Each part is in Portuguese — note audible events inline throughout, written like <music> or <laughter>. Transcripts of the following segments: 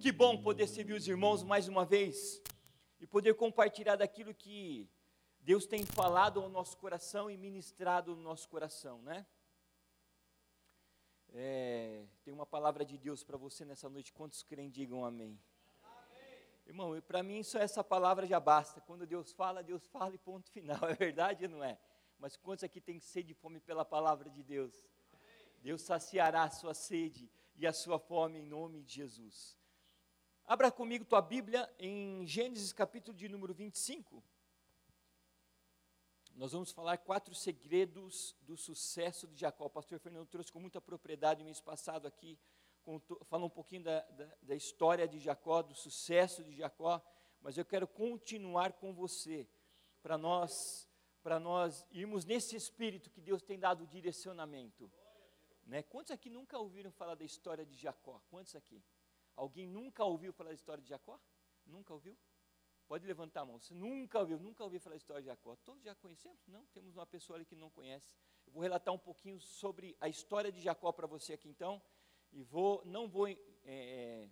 Que bom poder servir os irmãos mais uma vez e poder compartilhar daquilo que Deus tem falado ao nosso coração e ministrado no nosso coração, né? É, tem uma palavra de Deus para você nessa noite. Quantos creem, digam amém. amém. Irmão, para mim só essa palavra já basta. Quando Deus fala, Deus fala e ponto final. <laughs> É verdade ou não é? Mas quantos aqui têm sede e fome pela palavra de Deus? Amém. Deus saciará a sua sede e a sua fome em nome de Jesus. Abra comigo tua Bíblia em Gênesis capítulo de número 25. Nós vamos falar quatro segredos do sucesso de Jacó. O pastor Fernando trouxe com muita propriedade no mês passado aqui, falou um pouquinho da, da, da história de Jacó, do sucesso de Jacó, mas eu quero continuar com você, para nós, para nós irmos nesse espírito que Deus tem dado direcionamento. Né? Quantos aqui nunca ouviram falar da história de Jacó? Quantos aqui? Alguém nunca ouviu falar da história de Jacó? Nunca ouviu? Pode levantar a mão. Você nunca ouviu, nunca ouviu falar da história de Jacó. Todos já conhecemos? Não, temos uma pessoa ali que não conhece. Eu vou relatar um pouquinho sobre a história de Jacó para você aqui então. E vou, não vou é, é,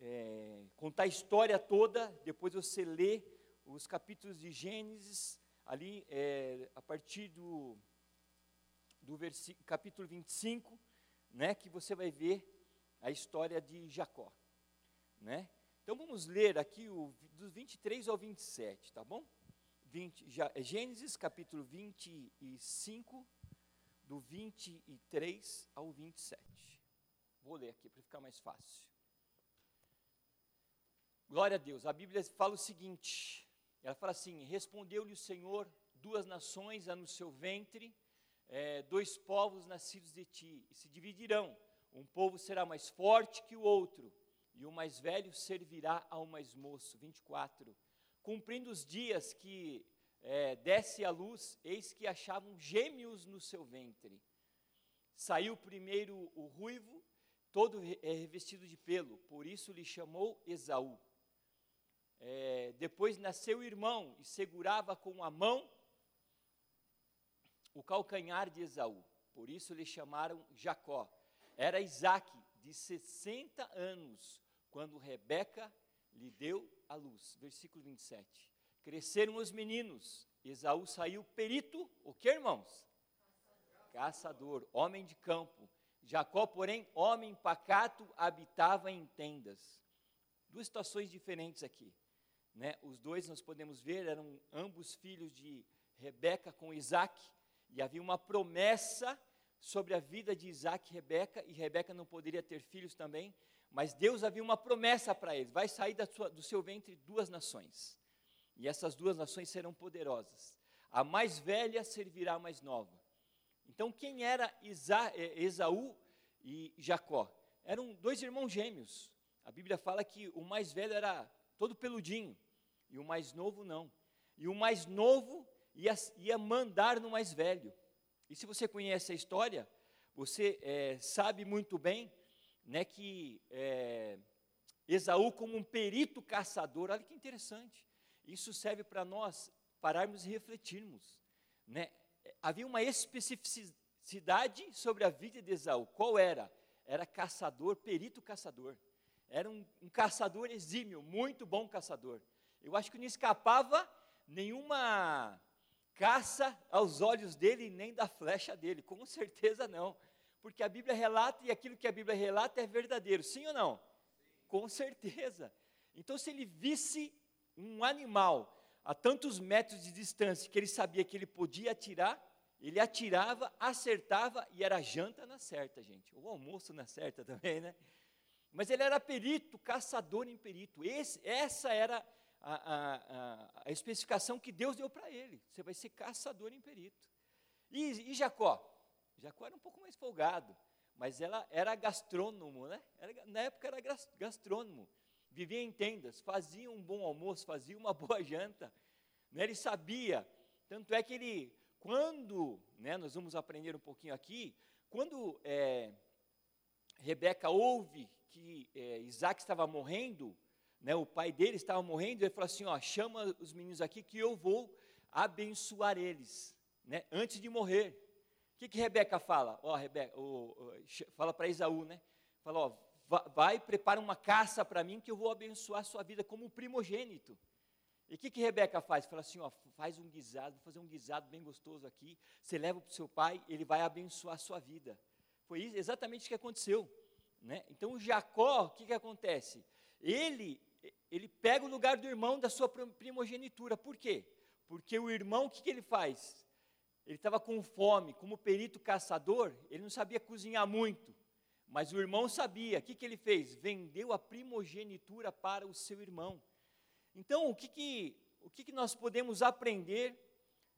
é, contar a história toda, depois você lê os capítulos de Gênesis, ali é, a partir do, do capítulo 25, né, que você vai ver a história de Jacó. Né? Então vamos ler aqui o, dos 23 ao 27, tá bom? 20, já, é Gênesis capítulo 25, do 23 ao 27. Vou ler aqui para ficar mais fácil. Glória a Deus. A Bíblia fala o seguinte: ela fala assim: Respondeu-lhe o Senhor, duas nações há no seu ventre, é, dois povos nascidos de ti, e se dividirão. Um povo será mais forte que o outro e o mais velho servirá ao mais moço. 24. Cumprindo os dias que é, desce a luz, eis que achavam gêmeos no seu ventre. Saiu primeiro o ruivo, todo é, revestido de pelo, por isso lhe chamou Esaú. É, depois nasceu o irmão e segurava com a mão o calcanhar de Esaú, por isso lhe chamaram Jacó. Era Isaac, de 60 anos, quando Rebeca lhe deu a luz. Versículo 27. Cresceram os meninos, Esaú saiu perito, o que, irmãos? Caçador, homem de campo. Jacó, porém, homem pacato, habitava em tendas. Duas situações diferentes aqui. Né? Os dois, nós podemos ver, eram ambos filhos de Rebeca com Isaac, e havia uma promessa sobre a vida de Isaac e Rebeca, e Rebeca não poderia ter filhos também, mas Deus havia uma promessa para eles: vai sair sua, do seu ventre duas nações, e essas duas nações serão poderosas. A mais velha servirá à mais nova. Então, quem era Isa, é, Esaú e Jacó? Eram dois irmãos gêmeos. A Bíblia fala que o mais velho era todo peludinho, e o mais novo não. E o mais novo ia, ia mandar no mais velho. E se você conhece a história, você é, sabe muito bem né, que é, Esaú, como um perito caçador, olha que interessante, isso serve para nós pararmos e refletirmos. Né? Havia uma especificidade sobre a vida de Esaú. Qual era? Era caçador, perito caçador. Era um, um caçador exímio, muito bom caçador. Eu acho que não escapava nenhuma caça aos olhos dele, nem da flecha dele, com certeza não porque a Bíblia relata e aquilo que a Bíblia relata é verdadeiro, sim ou não? Com certeza. Então, se ele visse um animal a tantos metros de distância que ele sabia que ele podia atirar, ele atirava, acertava e era janta na certa, gente. O almoço na certa também, né? Mas ele era perito, caçador em perito. Esse, essa era a, a, a, especificação que Deus deu para ele. Você vai ser caçador em perito. E, e Jacó? Jacó era um pouco mais folgado, mas ela era gastrônomo, né? Era, na época era gastrônomo. Vivia em tendas, fazia um bom almoço, fazia uma <laughs> boa janta. Né? Ele sabia. Tanto é que ele, quando, né, nós vamos aprender um pouquinho aqui, quando é, Rebeca ouve que é, Isaac estava morrendo, né, o pai dele estava morrendo, ele falou assim: ó, chama os meninos aqui que eu vou abençoar eles, né, antes de morrer. O que, que Rebeca fala? Ó, Rebeca, fala para Esaú, né? Fala, ó, vai, prepara uma caça para mim que eu vou abençoar a sua vida como primogênito. E o que, que Rebeca faz? Fala assim, ó, faz um guisado, vou fazer um guisado bem gostoso aqui, você leva para o seu pai, ele vai abençoar a sua vida. Foi exatamente o que aconteceu. Né? Então Jacó, o que, que acontece? Ele, ele pega o lugar do irmão da sua primogenitura. Por quê? Porque o irmão, o que, que ele faz? Ele estava com fome, como perito caçador, ele não sabia cozinhar muito. Mas o irmão sabia. O que, que ele fez? Vendeu a primogenitura para o seu irmão. Então, o que, que, o que, que nós podemos aprender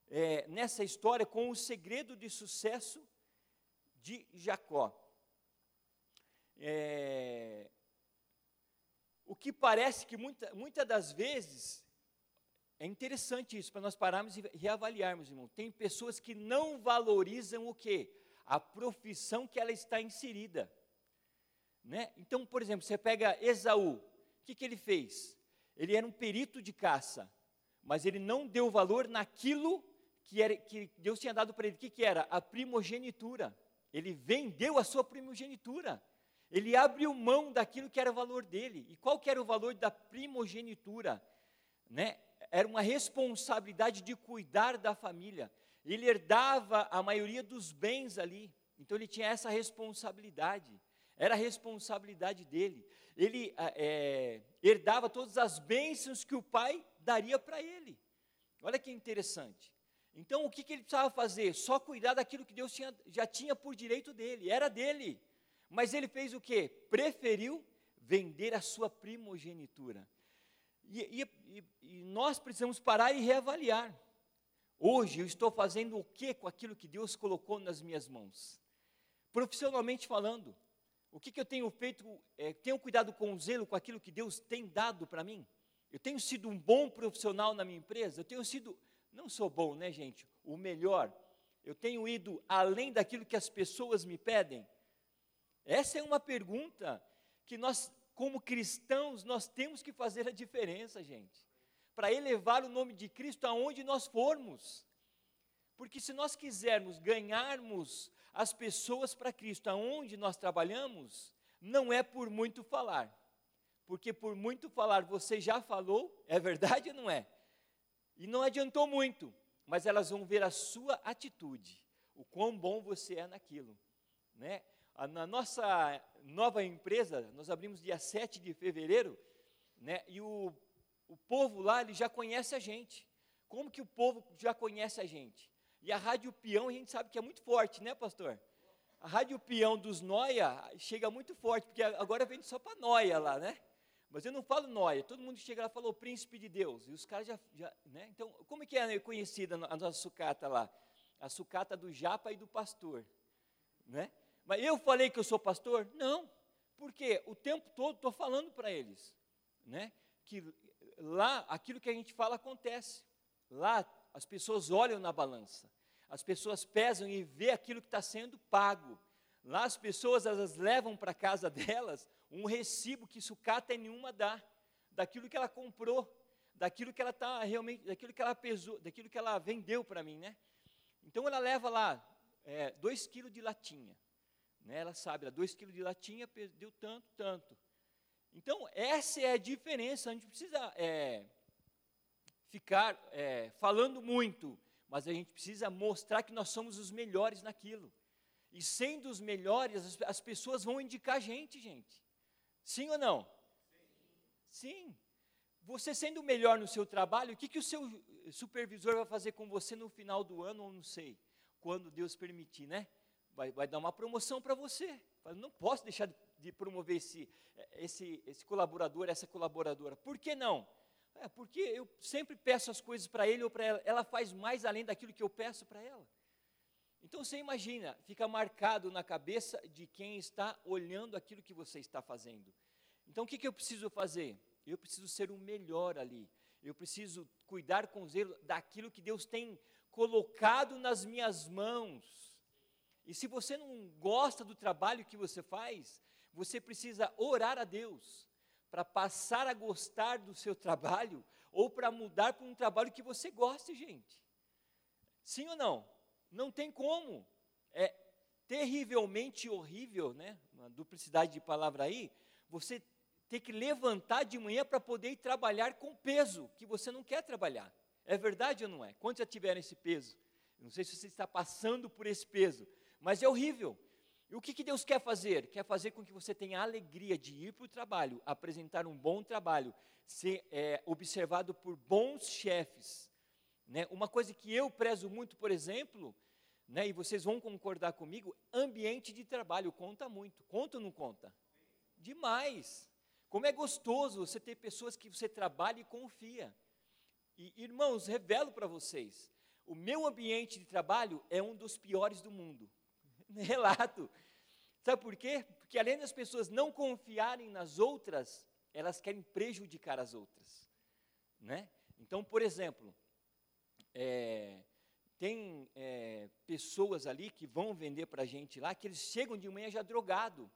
é, nessa história com o segredo de sucesso de Jacó? É, o que parece que muitas muita das vezes é interessante isso, para nós pararmos e reavaliarmos, irmão. Tem pessoas que não valorizam o quê? A profissão que ela está inserida. Né? Então, por exemplo, você pega Esaú, o que, que ele fez? Ele era um perito de caça, mas ele não deu valor naquilo que, era, que Deus tinha dado para ele. O que, que era? A primogenitura. Ele vendeu a sua primogenitura. Ele abriu mão daquilo que era o valor dele. E qual que era o valor da primogenitura? Né? Era uma responsabilidade de cuidar da família. Ele herdava a maioria dos bens ali. Então ele tinha essa responsabilidade era a responsabilidade dele. Ele é, herdava todas as bênçãos que o pai daria para ele. Olha que interessante. Então, o que, que ele precisava fazer? Só cuidar daquilo que Deus tinha, já tinha por direito dele, era dele. Mas ele fez o quê? Preferiu vender a sua primogenitura. E, e, e, nós precisamos parar e reavaliar. Hoje eu estou fazendo o que com aquilo que Deus colocou nas minhas mãos? Profissionalmente falando, o que, que eu tenho feito? É, tenho cuidado com o zelo com aquilo que Deus tem dado para mim? Eu tenho sido um bom profissional na minha empresa? Eu tenho sido, não sou bom, né, gente? O melhor. Eu tenho ido além daquilo que as pessoas me pedem? Essa é uma pergunta que nós, como cristãos, nós temos que fazer a diferença, gente. Para elevar o nome de Cristo aonde nós formos. Porque se nós quisermos ganharmos as pessoas para Cristo, aonde nós trabalhamos, não é por muito falar. Porque por muito falar você já falou, é verdade ou não é? E não adiantou muito, mas elas vão ver a sua atitude, o quão bom você é naquilo. Né? Na nossa nova empresa, nós abrimos dia 7 de fevereiro, né? e o, o povo lá ele já conhece a gente. Como que o povo já conhece a gente? E a Rádio Peão a gente sabe que é muito forte, né, pastor? A Rádio Peão dos Noia chega muito forte, porque agora vem só para Noia lá, né? Mas eu não falo Noia, todo mundo chega lá e fala o príncipe de Deus, e os caras já, já né? Então, como que é conhecida a nossa sucata lá? A sucata do japa e do pastor, né? Mas eu falei que eu sou pastor? Não, porque o tempo todo estou falando para eles, né? Que lá aquilo que a gente fala acontece. Lá as pessoas olham na balança, as pessoas pesam e vê aquilo que está sendo pago. Lá as pessoas elas levam para casa <laughs> delas um recibo que sucata nenhuma dá, daquilo que ela comprou, daquilo que ela está realmente, daquilo que ela pesou, daquilo que ela vendeu para mim, né? Então ela leva lá é, dois quilos de latinha, né? Ela sabe, ela, dois quilos de latinha deu tanto, tanto. Então essa é a diferença. A gente precisa é, ficar é, falando muito, mas a gente precisa mostrar que nós somos os melhores naquilo. E sendo os melhores, as, as pessoas vão indicar a gente, gente. Sim ou não? Sim. Sim. Você sendo o melhor no seu trabalho, o que, que o seu supervisor vai fazer com você no final do ano, ou não sei, quando Deus permitir, né? Vai, vai dar uma promoção para você. não posso deixar de, de promover esse, esse, esse colaborador, essa colaboradora. Por que não? É, porque eu sempre peço as coisas para ele ou para ela, ela faz mais além daquilo que eu peço para ela. Então você imagina, fica marcado na cabeça de quem está olhando aquilo que você está fazendo. Então o que, que eu preciso fazer? Eu preciso ser o melhor ali. Eu preciso cuidar com zelo daquilo que Deus tem colocado nas minhas mãos. E se você não gosta do trabalho que você faz, você precisa orar a Deus para passar a gostar do seu trabalho ou para mudar para um trabalho que você goste, gente. Sim ou não? Não tem como. É, terrivelmente horrível, né? Uma duplicidade de palavra aí, você ter que levantar de manhã para poder ir trabalhar com peso que você não quer trabalhar. É verdade ou não é? Quantos já tiveram esse peso? Não sei se você está passando por esse peso, mas é horrível. E o que, que Deus quer fazer? Quer fazer com que você tenha a alegria de ir para o trabalho, apresentar um bom trabalho, ser é, observado por bons chefes. Né? Uma coisa que eu prezo muito, por exemplo, né, e vocês vão concordar comigo, ambiente de trabalho conta muito. Conta ou não conta? Demais. Como é gostoso você ter pessoas que você trabalha e confia. E, irmãos, revelo para vocês, o meu ambiente de trabalho é um dos piores do mundo. <laughs> relato. Sabe por quê? Porque além das pessoas não confiarem nas outras, elas querem prejudicar as outras. Né? Então, por exemplo, é, tem é, pessoas ali que vão vender para a gente lá, que eles chegam de manhã já drogado.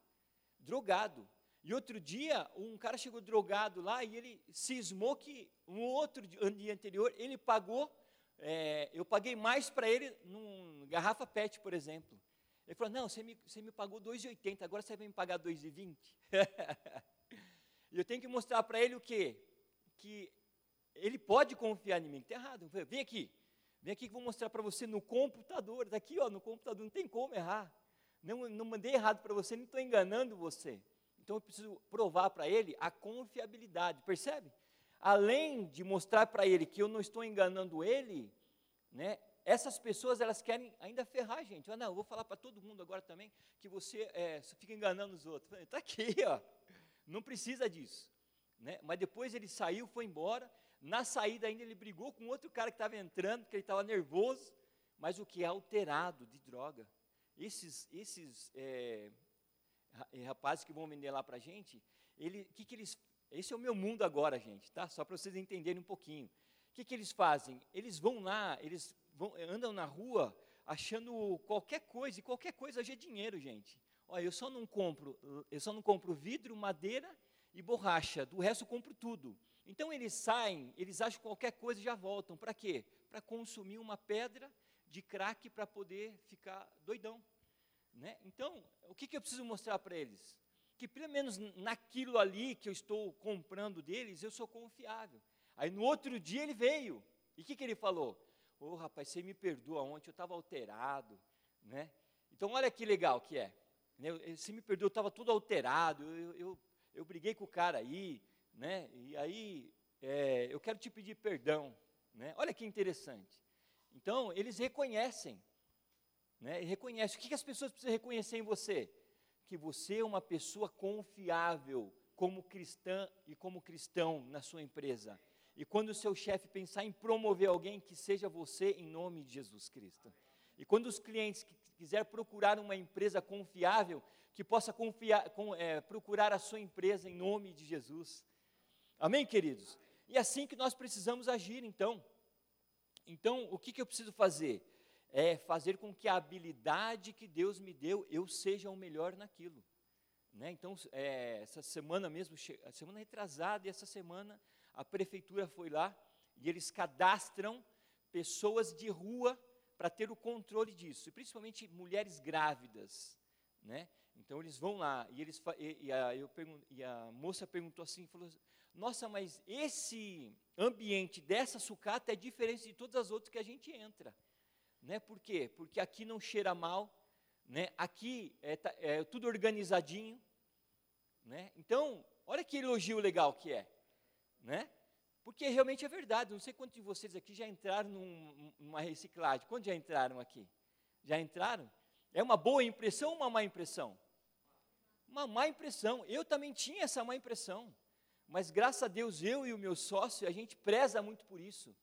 Drogado. E outro dia, um cara chegou drogado lá e ele cismou que um outro dia anterior ele pagou, é, eu paguei mais para ele num garrafa PET, por exemplo. Ele falou: Não, você me, você me pagou 2,80, agora você vai me pagar 2,20. <laughs> e eu tenho que mostrar para ele o quê? Que ele pode confiar em mim. Está errado. Falei, vem aqui, vem aqui que eu vou mostrar para você no computador. Daqui, ó, no computador, não tem como errar. Não, não mandei errado para você, não estou enganando você. Então eu preciso provar para ele a confiabilidade, percebe? Além de mostrar para ele que eu não estou enganando ele, né, essas pessoas elas querem ainda ferrar a gente. Ah, não, eu vou falar para todo mundo agora também que você é, fica enganando os outros. Está aqui, ó. Não precisa disso. Né? Mas depois ele saiu, foi embora. Na saída ainda ele brigou com outro cara que estava entrando, porque ele estava nervoso. Mas o que é alterado de droga. Esses, esses é, rapazes que vão vender lá para a gente, ele, que, que eles. Esse é o meu mundo agora, gente, tá? Só para vocês entenderem um pouquinho. O que, que eles fazem? Eles vão lá, eles vão, andam na rua achando qualquer coisa, e qualquer coisa hoje é dinheiro, gente. Olha, eu só não compro, eu só não compro vidro, madeira e borracha, do resto eu compro tudo. Então eles saem, eles acham qualquer coisa e já voltam. Para quê? Para consumir uma pedra de crack para poder ficar doidão. Né? Então, o que, que eu preciso mostrar para eles? Que pelo menos naquilo ali que eu estou comprando deles, eu sou confiável. Aí no outro dia ele veio. E o que, que ele falou? Ô oh, rapaz, você me perdoa, ontem eu estava alterado. Né? Então olha que legal que é. Né? Você me perdoa, eu estava todo alterado, eu, eu, eu, briguei com o cara aí, né? e aí é, eu quero te pedir perdão. Né? Olha que interessante. Então, eles reconhecem. Né? Reconhecem. O que, que as pessoas precisam reconhecer em você? Que você é uma pessoa confiável como cristã e como cristão na sua empresa. E quando o seu chefe pensar em promover alguém, que seja você em nome de Jesus Cristo. E quando os clientes quiser procurar uma empresa confiável, que possa confiar, com, é, procurar a sua empresa em nome de Jesus. Amém, queridos? E é assim que nós precisamos agir, então. Então, o que, que eu preciso fazer? É fazer com que a habilidade que Deus me deu, eu seja o melhor naquilo. Né? Então, é, essa semana mesmo, a semana retrasada e essa semana, a prefeitura foi lá e eles cadastram pessoas de rua para ter o controle disso, e principalmente mulheres grávidas, né? Então eles vão lá e eles e, e, a, e a moça perguntou assim, falou: Nossa, mas esse ambiente dessa sucata é diferente de todas as outras que a gente entra, né? Por quê? Porque aqui não cheira mal, né? Aqui é, é tudo organizadinho, né? Então olha que elogio legal que é né? Porque realmente é verdade. Não sei quantos de vocês aqui já entraram num, numa reciclagem. Quantos já entraram aqui? Já entraram? É uma boa impressão ou uma má impressão? Uma má impressão. Eu também tinha essa má impressão. Mas graças a Deus, eu e o meu sócio, a gente preza muito por isso.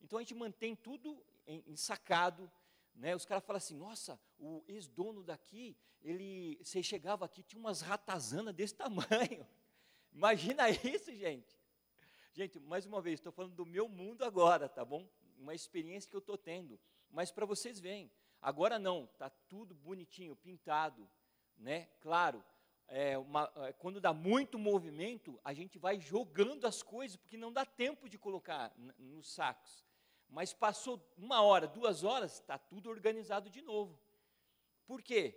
Então a gente mantém tudo ensacado. Né? Os caras falam assim: nossa, o ex-dono daqui, ele, você chegava aqui, tinha umas ratazanas desse tamanho. <laughs> Imagina isso, gente. Gente, mais uma vez, estou falando do meu mundo agora, tá bom? Uma experiência que eu estou tendo. Mas para vocês verem, agora não, está tudo bonitinho, pintado, né? Claro, é uma, é, quando dá muito movimento, a gente vai jogando as coisas, porque não dá tempo de colocar nos sacos. Mas passou uma hora, duas horas, está tudo organizado de novo. Por quê?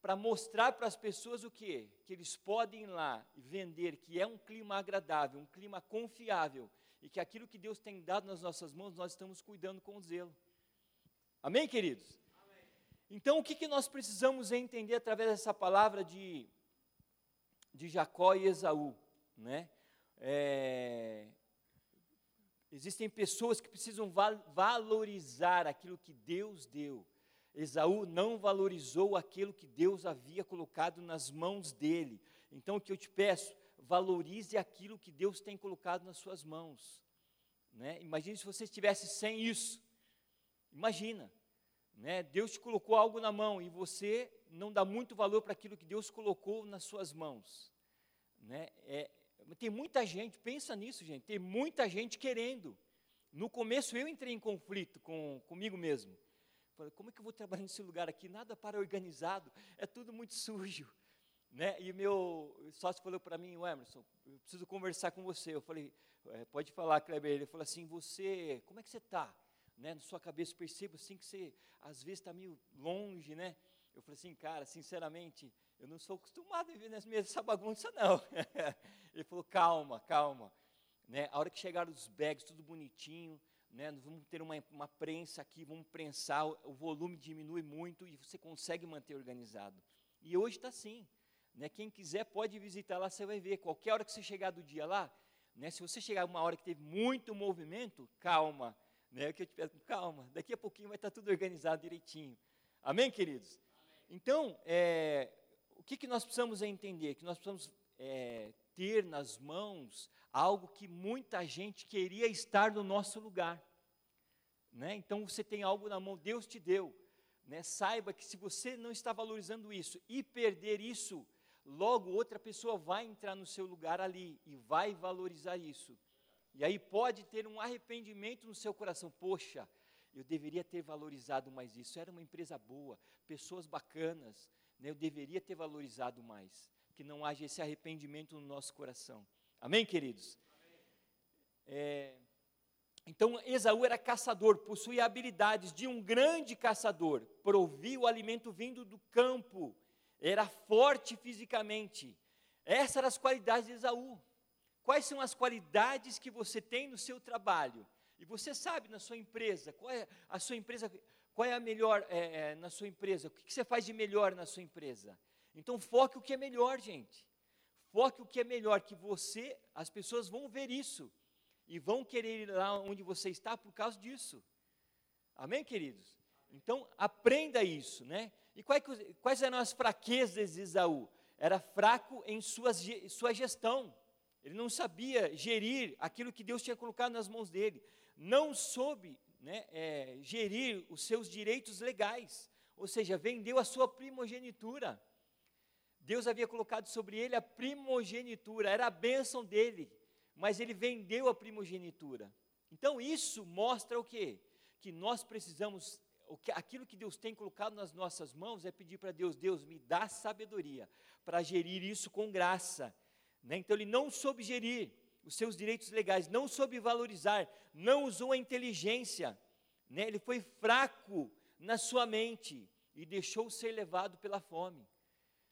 Para mostrar para as pessoas o quê? Que eles podem ir lá e vender, que é um clima agradável, um clima confiável, e que aquilo que Deus tem dado nas nossas mãos, nós estamos cuidando com zelo. Amém, queridos? Então, o que, que nós precisamos entender através dessa palavra de, de Jacó e Esaú? Né? É, existem pessoas que precisam val valorizar aquilo que Deus deu. Esaú não valorizou aquilo que Deus havia colocado nas mãos dele. Então, o que eu te peço, valorize aquilo que Deus tem colocado nas suas mãos. Né? Imagine se você estivesse sem isso. Imagina, né? Deus te colocou algo na mão e você não dá muito valor para aquilo que Deus colocou nas suas mãos. Né? É, tem muita gente, pensa nisso, gente, tem muita gente querendo. No começo eu entrei em conflito com, comigo mesmo. Falei, como é que eu vou trabalhar nesse lugar aqui? Nada para organizado, é tudo muito sujo. Né? E meu sócio falou para mim, Emerson, eu preciso conversar com você. Eu falei, é, pode falar, Kleber. Ele falou assim, você, como é que você está? Né, na sua cabeça, percebo assim que você, às vezes, está meio longe, né? Eu falei assim, cara, sinceramente, eu não sou acostumado a viver nessa, essa bagunça, não. <laughs> Ele falou, calma, calma. Né, a hora que chegaram os bags, tudo bonitinho, né, vamos ter uma, uma prensa aqui, vamos prensar, o, volume diminui muito e você consegue manter organizado. E hoje está assim. Né? Quem quiser pode visitar lá, você vai ver. Qualquer hora que você chegar do dia lá, né? se você chegar uma hora que teve muito movimento, calma. Né? Que eu te peço, calma, daqui a pouquinho vai estar tudo organizado direitinho. Amém, queridos? Amém. Então, é, o que, que nós precisamos entender? Que nós precisamos é, ter nas mãos algo que muita gente queria estar no nosso lugar. Né? Então, você tem algo na mão, Deus te deu. Né? Saiba que se você não está valorizando isso e perder isso, logo outra pessoa vai entrar no seu lugar ali e vai valorizar isso. E aí pode ter um arrependimento no seu coração. Poxa, eu deveria ter valorizado mais isso. Era uma empresa boa, pessoas bacanas. Né? Eu deveria ter valorizado mais. Que não haja esse arrependimento no nosso coração. Amém, queridos? É, então, Esaú era caçador, possuía habilidades de um grande caçador, provia o alimento vindo do campo era forte fisicamente. Essas eram as qualidades de Esaú. Quais são as qualidades que você tem no seu trabalho? E você sabe na sua empresa, qual é a sua empresa, qual é a melhor é, é, na sua empresa? O que, que você faz de melhor na sua empresa? Então foque o que é melhor, gente. Foque o que é melhor, que você, as pessoas vão ver isso e vão querer ir lá onde você está por causa disso. Amém, queridos? Então aprenda isso, né? E quais, quais eram as fraquezas de Esaú? Era fraco em sua, sua gestão. Ele não sabia gerir aquilo que Deus tinha colocado nas mãos dele. Não soube né, é, gerir os seus direitos legais. Ou seja, vendeu a sua primogenitura. Deus havia colocado sobre ele a primogenitura, era a bênção dele, mas ele vendeu a primogenitura. Então isso mostra o quê? Que nós precisamos aquilo que Deus tem colocado nas nossas mãos é pedir para Deus, Deus me dá sabedoria para gerir isso com graça. Né? Então ele não soube gerir os seus direitos legais, não soube valorizar, não usou a inteligência, né? ele foi fraco na sua mente e deixou ser levado pela fome.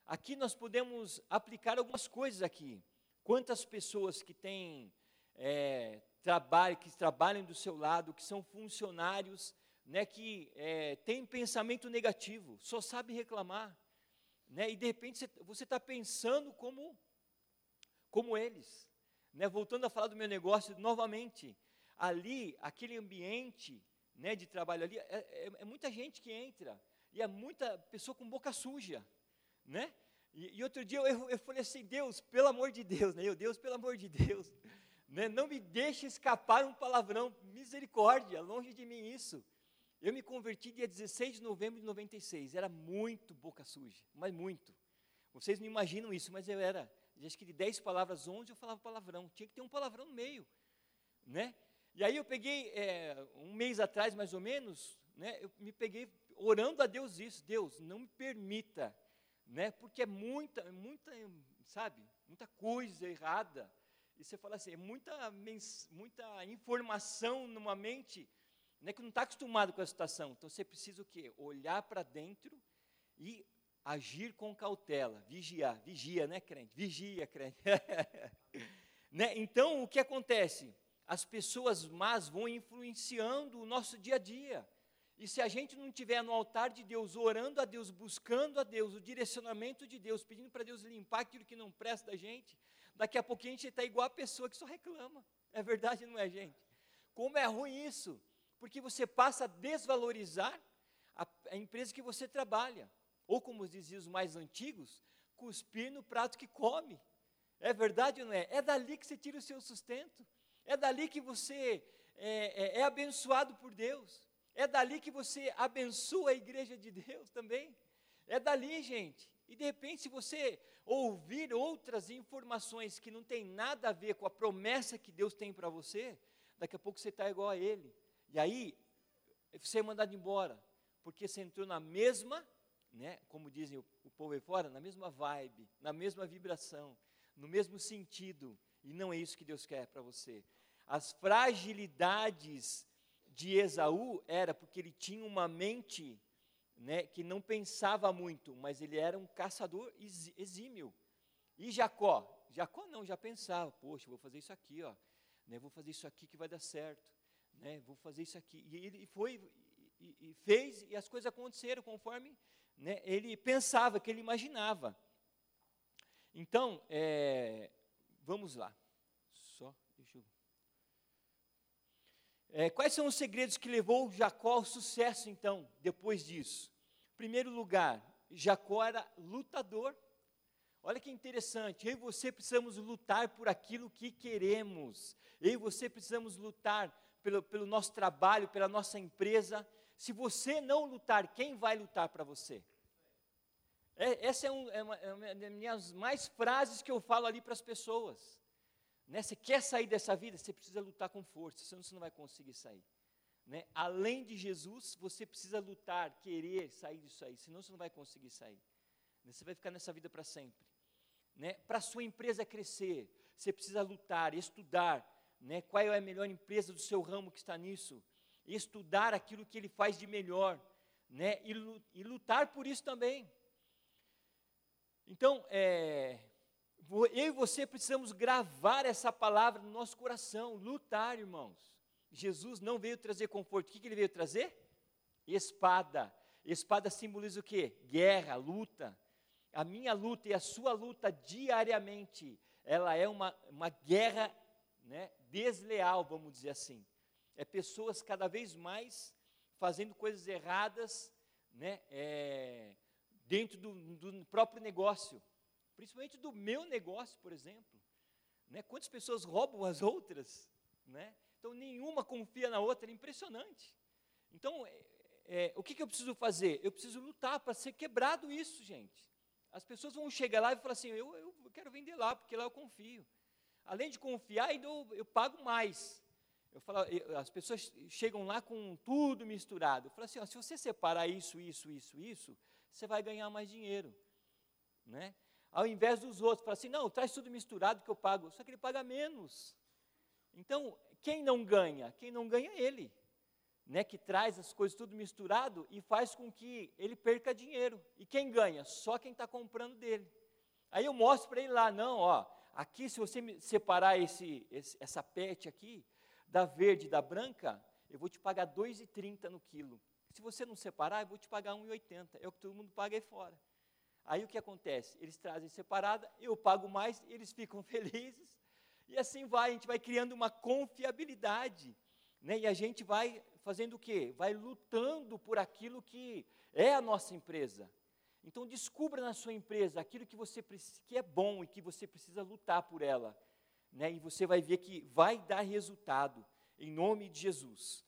Aqui nós podemos aplicar algumas coisas aqui. Quantas pessoas que têm é, trabalho, que trabalham do seu lado, que são funcionários né, que é, tem pensamento negativo, só sabe reclamar, né, e de repente você está pensando como, como eles. Né, voltando a falar do meu negócio novamente, ali, aquele ambiente né, de trabalho ali, é, é, é, muita gente que entra, e é muita pessoa com boca suja, né? E, e outro dia eu, eu, falei assim, Deus, pelo amor de Deus, né? Eu, Deus, pelo amor de Deus, <laughs> né? não me deixe escapar um palavrão, misericórdia, longe de mim isso. Eu me converti dia 16 de novembro de 96. Era muito boca suja, mas muito. Vocês não imaginam isso, mas eu era. Acho que de 10 palavras, 11 eu falava palavrão. Tinha que ter um palavrão no meio. Né? E aí eu peguei, é, um mês atrás mais ou menos, né, eu me peguei orando a Deus isso. Deus, não me permita. Né, porque é muita, muita, sabe, muita coisa errada. E você fala assim, é muita, muita informação numa mente né, que não está acostumado com a situação. Então você precisa o quê? Olhar para dentro e agir com cautela, vigiar, vigia, né, crente? Vigia, crente. <laughs> né? Então, o que acontece? As pessoas más vão influenciando o nosso dia a dia. E se a gente não estiver no altar de Deus, orando a Deus, buscando a Deus, o direcionamento de Deus, pedindo para Deus limpar aquilo que não presta da gente, daqui a pouquinho a gente está igual a pessoa que só reclama. É verdade, não é, gente? Como é ruim isso? Porque você passa a desvalorizar a, a empresa que você trabalha. Ou, como diziam os mais antigos, cuspir no prato que come. É verdade ou não é? É dali que você tira o seu sustento. É dali que você é, é, é abençoado por Deus. É dali que você abençoa a igreja de Deus também. É dali, gente. E de repente, se você ouvir outras informações que não tem nada a ver com a promessa que Deus tem para você, daqui a pouco você está igual a Ele. E aí, você é mandado embora, porque você entrou na mesma, né, como dizem o, o povo aí fora, na mesma vibe, na mesma vibração, no mesmo sentido. E não é isso que Deus quer para você. As fragilidades de Esaú era porque ele tinha uma mente né, que não pensava muito, mas ele era um caçador exímio. E Jacó? Jacó não, já pensava, poxa, vou fazer isso aqui, ó, né, vou fazer isso aqui que vai dar certo, né, vou fazer isso aqui. E ele foi e, e fez e as coisas aconteceram conforme né, ele pensava, que ele imaginava. Então, é, vamos lá. É, quais são os segredos que levou Jacó ao sucesso, então, depois disso? Primeiro lugar, Jacó era lutador. Olha que interessante, eu e você precisamos lutar por aquilo que queremos. Eu e você precisamos lutar pelo, pelo nosso trabalho, pela nossa empresa. Se você não lutar, quem vai lutar para você? É, essa é, um, é, uma, é, uma, das minhas mais frases que eu falo ali para as pessoas. Né? Você quer sair dessa vida? Você precisa lutar com força, senão você não vai conseguir sair. Né? Além de Jesus, você precisa lutar, querer sair disso aí, senão você não vai conseguir sair. Né? Você vai ficar nessa vida para sempre. Né? Para sua empresa crescer, você precisa lutar, estudar. Né? Qual é a melhor empresa do seu ramo que está nisso? Estudar aquilo que ele faz de melhor. Né? E, e lutar por isso também. Então, é, eu e você precisamos gravar essa palavra no nosso coração, lutar, irmãos. Jesus não veio trazer conforto, o que, que ele veio trazer? Espada. Espada simboliza o quê? Guerra, luta. A minha luta e a sua luta diariamente, ela é uma, uma guerra né, desleal, vamos dizer assim. É pessoas cada vez mais fazendo coisas erradas né, é, dentro do, do próprio negócio principalmente do meu negócio, por exemplo. Né? Quantas pessoas roubam as outras? Né? Então, nenhuma confia na outra, é impressionante. Então, é, é, o que, que eu preciso fazer? Eu preciso lutar para ser quebrado isso, gente. As pessoas vão chegar lá e falar assim: eu, eu, quero vender lá, porque lá eu confio. Além de confiar, ainda eu, eu pago mais. Eu falo, as pessoas chegam lá com tudo misturado. Eu falo assim: ó, se você separar isso, isso, isso, isso, você vai ganhar mais dinheiro. Né? Ao invés dos outros. Fala assim, não, traz tudo misturado que eu pago. Só que ele paga menos. Então, quem não ganha? Quem não ganha é ele. Né, que traz as coisas tudo misturado e faz com que ele perca dinheiro. E quem ganha? Só quem está comprando dele. Aí eu mostro para ele lá, não, ó, aqui se você separar esse, esse, essa pet aqui, da verde e da branca, eu vou te pagar R$ 2,30 no quilo. Se você não separar, eu vou te pagar R$ 1,80. É o que todo mundo paga aí fora. Aí o que acontece? Eles trazem separada, eu pago mais, eles ficam <laughs> felizes, e assim vai, a gente vai criando uma confiabilidade, né? e a gente vai fazendo o quê? Vai lutando por aquilo que é a nossa empresa. Então descubra na sua empresa aquilo que você que é bom e que você precisa lutar por ela, né? E você vai ver que vai dar resultado em nome de Jesus.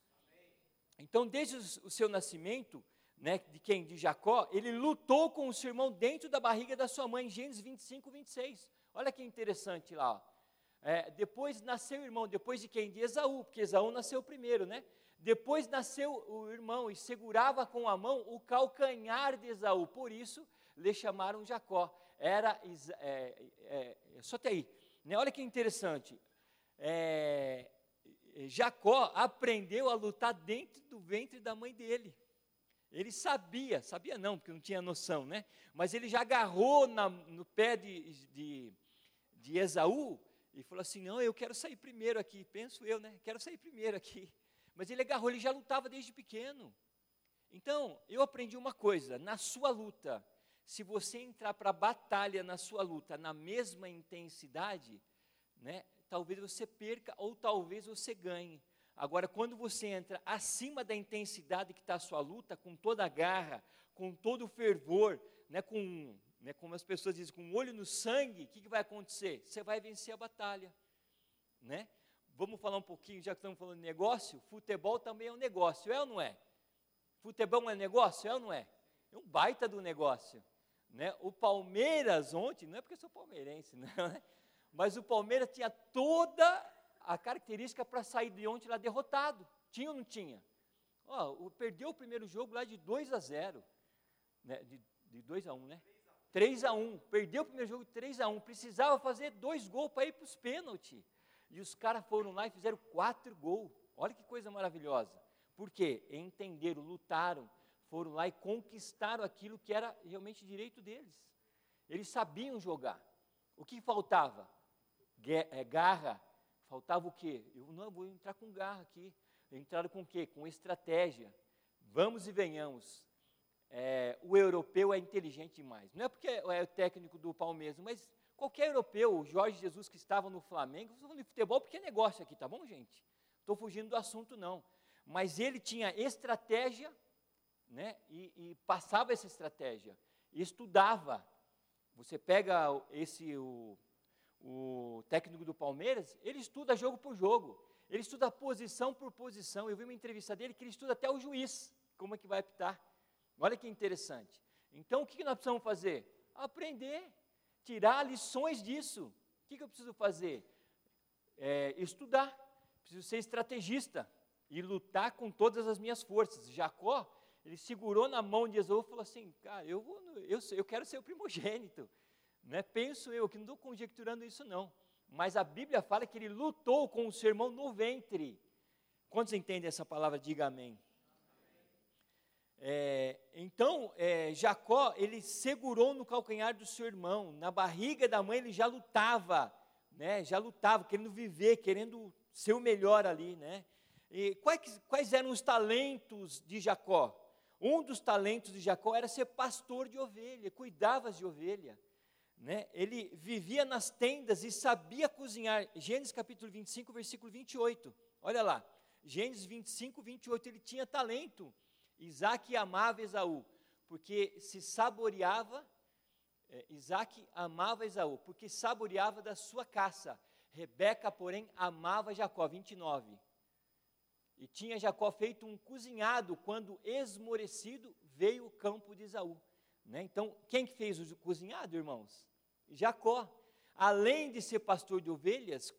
Então, desde o seu nascimento, né, de quem? De Jacó, ele lutou com o seu irmão dentro da barriga da sua mãe, Gênesis 25, 26. Olha que interessante lá. É, depois nasceu o irmão, depois de quem? De Esaú, porque Esaú nasceu primeiro, né? Depois nasceu o irmão e segurava com a mão o calcanhar de Esaú, por isso lhe chamaram Jacó. Era, é, é, é, só até aí. Né? Olha que interessante. É, Jacó aprendeu a lutar dentro do ventre da mãe dele. Ele sabia, sabia não, porque não tinha noção, né? Mas ele já agarrou na, no pé de, de, de Esaú e falou assim: Não, eu quero sair primeiro aqui. Penso eu, né? Quero sair primeiro aqui. <laughs> Mas ele agarrou, ele já lutava desde pequeno. Então, eu aprendi uma coisa: na sua luta, se você entrar para a batalha na sua luta na mesma intensidade, né, talvez você perca ou talvez você ganhe. Agora, quando você entra acima da intensidade que está a sua luta, com toda a garra, com todo o fervor, né, com, né, como as pessoas dizem, com o olho no sangue, o que, que vai acontecer? Você vai vencer a batalha. Né? Vamos falar um pouquinho, já que estamos falando de negócio, futebol também é um negócio, é ou não é? Futebol é negócio, é ou não é? É um baita do negócio. Né? O Palmeiras ontem, não é porque eu sou palmeirense, <laughs> não, né? mas o Palmeiras tinha toda a característica para sair de ontem lá derrotado. Tinha ou não tinha? Oh, perdeu o primeiro jogo lá de 2 a 0. Né? De, de 2 a 1, um, né? 3 a 1. Perdeu o primeiro jogo de 3 a 1. Precisava fazer dois gols para ir para os pênaltis. E os caras foram lá e fizeram quatro gols. Olha que coisa maravilhosa. Por quê? Entenderam, lutaram, foram lá e conquistaram aquilo que era realmente direito deles. Eles sabiam jogar. O que faltava? É, garra, Faltava o quê? Eu não vou entrar com garra aqui. Entraram com o quê? Com estratégia. Vamos e venhamos. É, o europeu é inteligente demais. Não é porque é o técnico do Palmeiras, mas qualquer europeu, o Jorge Jesus que estava no Flamengo, estou falando de futebol porque é negócio aqui, tá bom, gente? Estou fugindo do assunto, não. Mas ele tinha estratégia, né? E, e passava essa estratégia. Estudava. Você pega esse, o, o técnico do Palmeiras, ele estuda jogo por jogo, ele estuda posição por posição. Eu vi uma entrevista dele que ele estuda até o juiz, como é que vai apitar. Olha que interessante. Então, o que nós precisamos fazer? Aprender, tirar lições disso. O que eu preciso fazer? É, estudar, preciso ser estrategista e lutar com todas as minhas forças. Jacó, ele segurou na mão de Esaú e falou assim: Cara, eu, vou, eu, eu quero ser o primogênito. Né? Penso eu, que não estou conjecturando isso não. Mas a Bíblia fala que ele lutou com o seu irmão no ventre. Quantos entendem essa palavra? Diga amém. É, então, é, Jacó, ele segurou no calcanhar do seu irmão, na barriga da mãe ele já lutava, né, já lutava, querendo viver, querendo ser o melhor ali, né. E quais, quais eram os talentos de Jacó? Um dos talentos de Jacó era ser pastor de ovelha, cuidava de ovelha né, ele vivia nas tendas e sabia cozinhar. Gênesis capítulo 25, versículo 28. Olha lá. Gênesis 25, 28. Ele tinha talento. Isaac amava Esaú, porque se saboreava. É, Isaac amava Esaú, porque saboreava da sua caça. Rebeca, porém, amava Jacó. 29. E tinha Jacó feito um cozinhado quando esmorecido veio o campo de Esaú. Né? Então, quem que fez o cozinhado, irmãos? Jacó, além de ser pastor de ovelhas,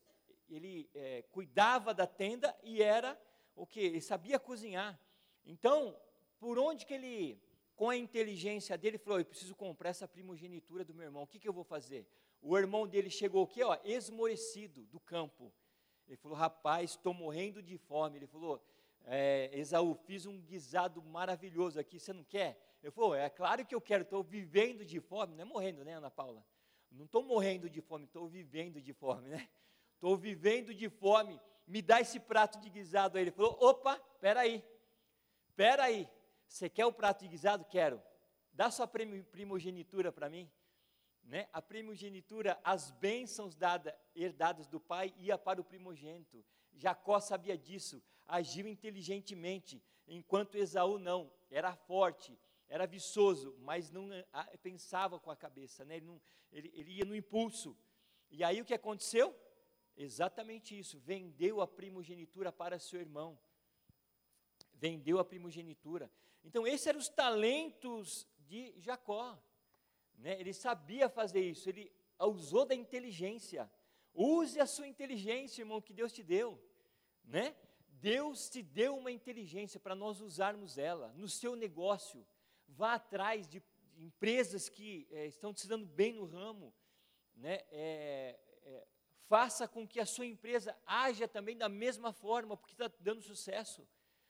ele é, cuidava da tenda e era o que? Ele sabia cozinhar. Então, por onde que ele, com a inteligência dele, falou: Eu preciso comprar essa primogenitura do meu irmão, o que, que eu vou fazer? O irmão dele chegou o quê? Ó, esmorecido do campo. Ele falou: Rapaz, estou morrendo de fome. Ele falou: é, Esaú, fiz um guisado maravilhoso aqui, você não quer? Eu falei: É claro que eu quero, estou vivendo de fome, não é morrendo, né, Ana Paula? Não estou morrendo de fome, estou vivendo de fome, né? Estou vivendo de fome. Me dá esse prato de guisado aí. Ele falou: opa, peraí, peraí. Você quer o prato de guisado? Quero. Dá sua primogenitura para mim. Né? A primogenitura, as bênçãos dada, herdadas do pai, ia para o primogênito. Jacó sabia disso, agiu inteligentemente, enquanto Esaú não, era forte, era viçoso, mas não ah, pensava com a cabeça, né? ele, não, ele, ele ia no impulso. E aí o que aconteceu? Exatamente isso, vendeu a primogenitura para seu irmão. Vendeu a primogenitura. Então, esses eram os talentos de Jacó. Né? Ele sabia fazer isso, ele usou da inteligência. Use a sua inteligência, irmão, que Deus te deu. Né? Deus te deu uma inteligência para nós usarmos ela no seu negócio, vá atrás de empresas que é, estão te dando bem no ramo, né? É, é, faça com que a sua empresa haja também da mesma forma, porque está dando sucesso.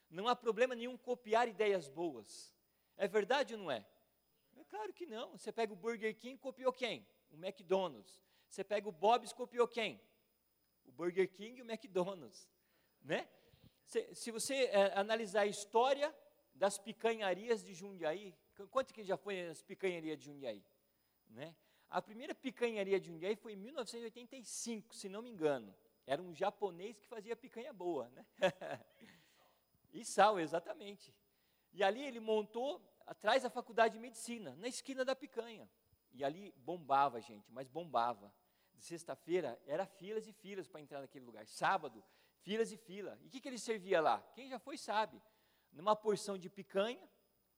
Não há problema nenhum copiar ideias boas. É verdade ou não é? É claro que não. Você pega o Burger King, copiou quem? O McDonald's. Você pega o Bob's, copiou quem? O Burger King e o McDonald's, né? Se, se você é, analisar a história das picanharias de Jundiaí, quanto que já foi as picanharias de Jundiaí, né? A primeira picanharia de Jundiaí foi em 1985, se não me engano. Era um japonês que fazia picanha boa, né? <laughs> e sal, exatamente. E ali ele montou atrás da faculdade de medicina, na esquina da picanha. E ali bombava, gente, mas bombava. De sexta-feira era filas e filas para entrar naquele lugar. Sábado, filas e fila. E o que, que ele servia lá? Quem já foi sabe. Numa porção de picanha,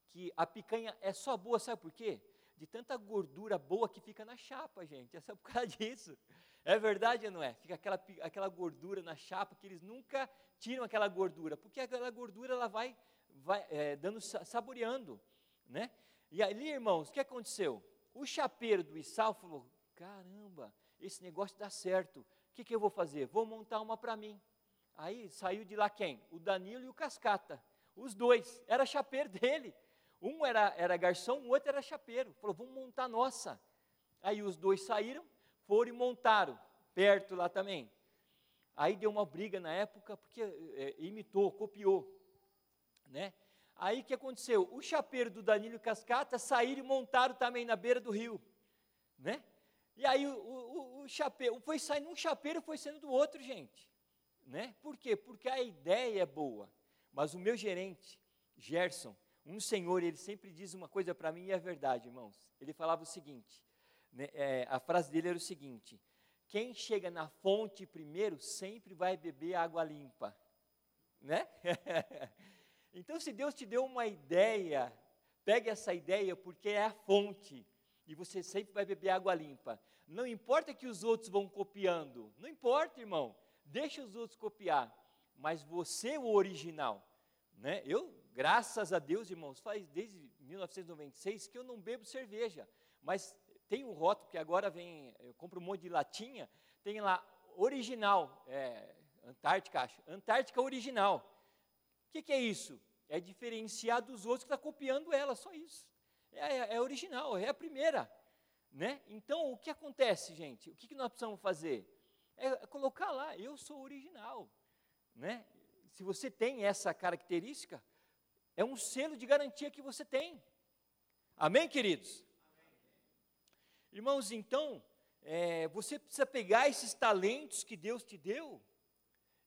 que a picanha é só boa, sabe por quê? De tanta gordura boa que fica na chapa, gente. É só por causa <laughs> disso. É verdade ou não é? Fica aquela, aquela gordura na chapa que eles nunca tiram aquela gordura, porque aquela gordura ela vai, vai é, dando saboreando, né? E ali, irmãos, o que aconteceu? O chapeiro do Issal falou: caramba, esse negócio dá certo. O que, que eu vou fazer? Vou montar uma para mim. Aí saiu de lá quem? O Danilo e o Cascata. Os dois, era chapeiro <laughs> dele. Um era, era garçom, o outro era chapeiro. Falou, vamos montar nossa. Aí os dois saíram, foram e montaram, perto lá também. Aí deu uma briga na época, porque é, imitou, copiou. Né? Aí o que aconteceu? O chapeiro do Danilo Cascata saíram e montaram também na beira do rio. Né? E aí o, o, o chapeiro, foi saindo um chapeiro foi saindo do outro, gente. Né? Por quê? Porque a ideia é boa. Mas o meu gerente, Gerson, um senhor, ele sempre diz uma coisa para mim e é verdade, irmãos. Ele falava o seguinte: né, é, a frase dele era o seguinte: quem chega na fonte primeiro sempre vai beber água limpa, né? <laughs> então, se Deus te deu uma ideia, pegue essa ideia porque é a fonte e você sempre vai beber água limpa. Não importa que os outros vão copiando, não importa, irmão. Deixa os outros copiar, mas você o original, né? Eu, graças a Deus, irmãos, faz desde 1996 que eu não bebo cerveja, mas tem o rótulo, que agora vem, eu compro um monte de latinha, tem lá, original, é, Antártica, acho, Antártica original. O que, que, é isso? É diferenciar dos outros que está copiando ela, só isso. É, é, é, original, é a primeira. Né? Então, o que acontece, gente? O que, que nós precisamos fazer? É colocar lá, eu sou original. Né? Se você tem essa característica, é um selo de garantia que você tem. Amém, queridos? Irmãos, então, é, você precisa pegar esses talentos que Deus te deu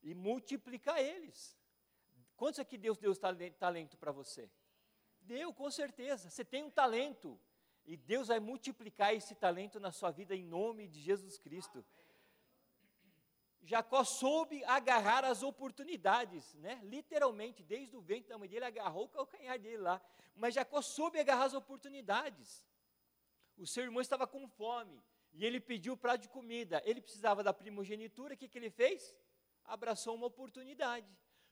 e multiplicar eles. Quantos aqui Deus deu talento para você? Deu, com certeza. Você tem um talento. E Deus vai multiplicar esse talento na sua vida em nome de Jesus Cristo. Jacó soube agarrar as oportunidades, né? Literalmente, desde o ventre da mãe dele, agarrou o calcanhar dele lá. Mas Jacó soube agarrar as oportunidades. O seu irmão estava com fome e ele pediu o prato de comida. Ele precisava da primogenitura, o que, que ele fez? Abraçou uma oportunidade.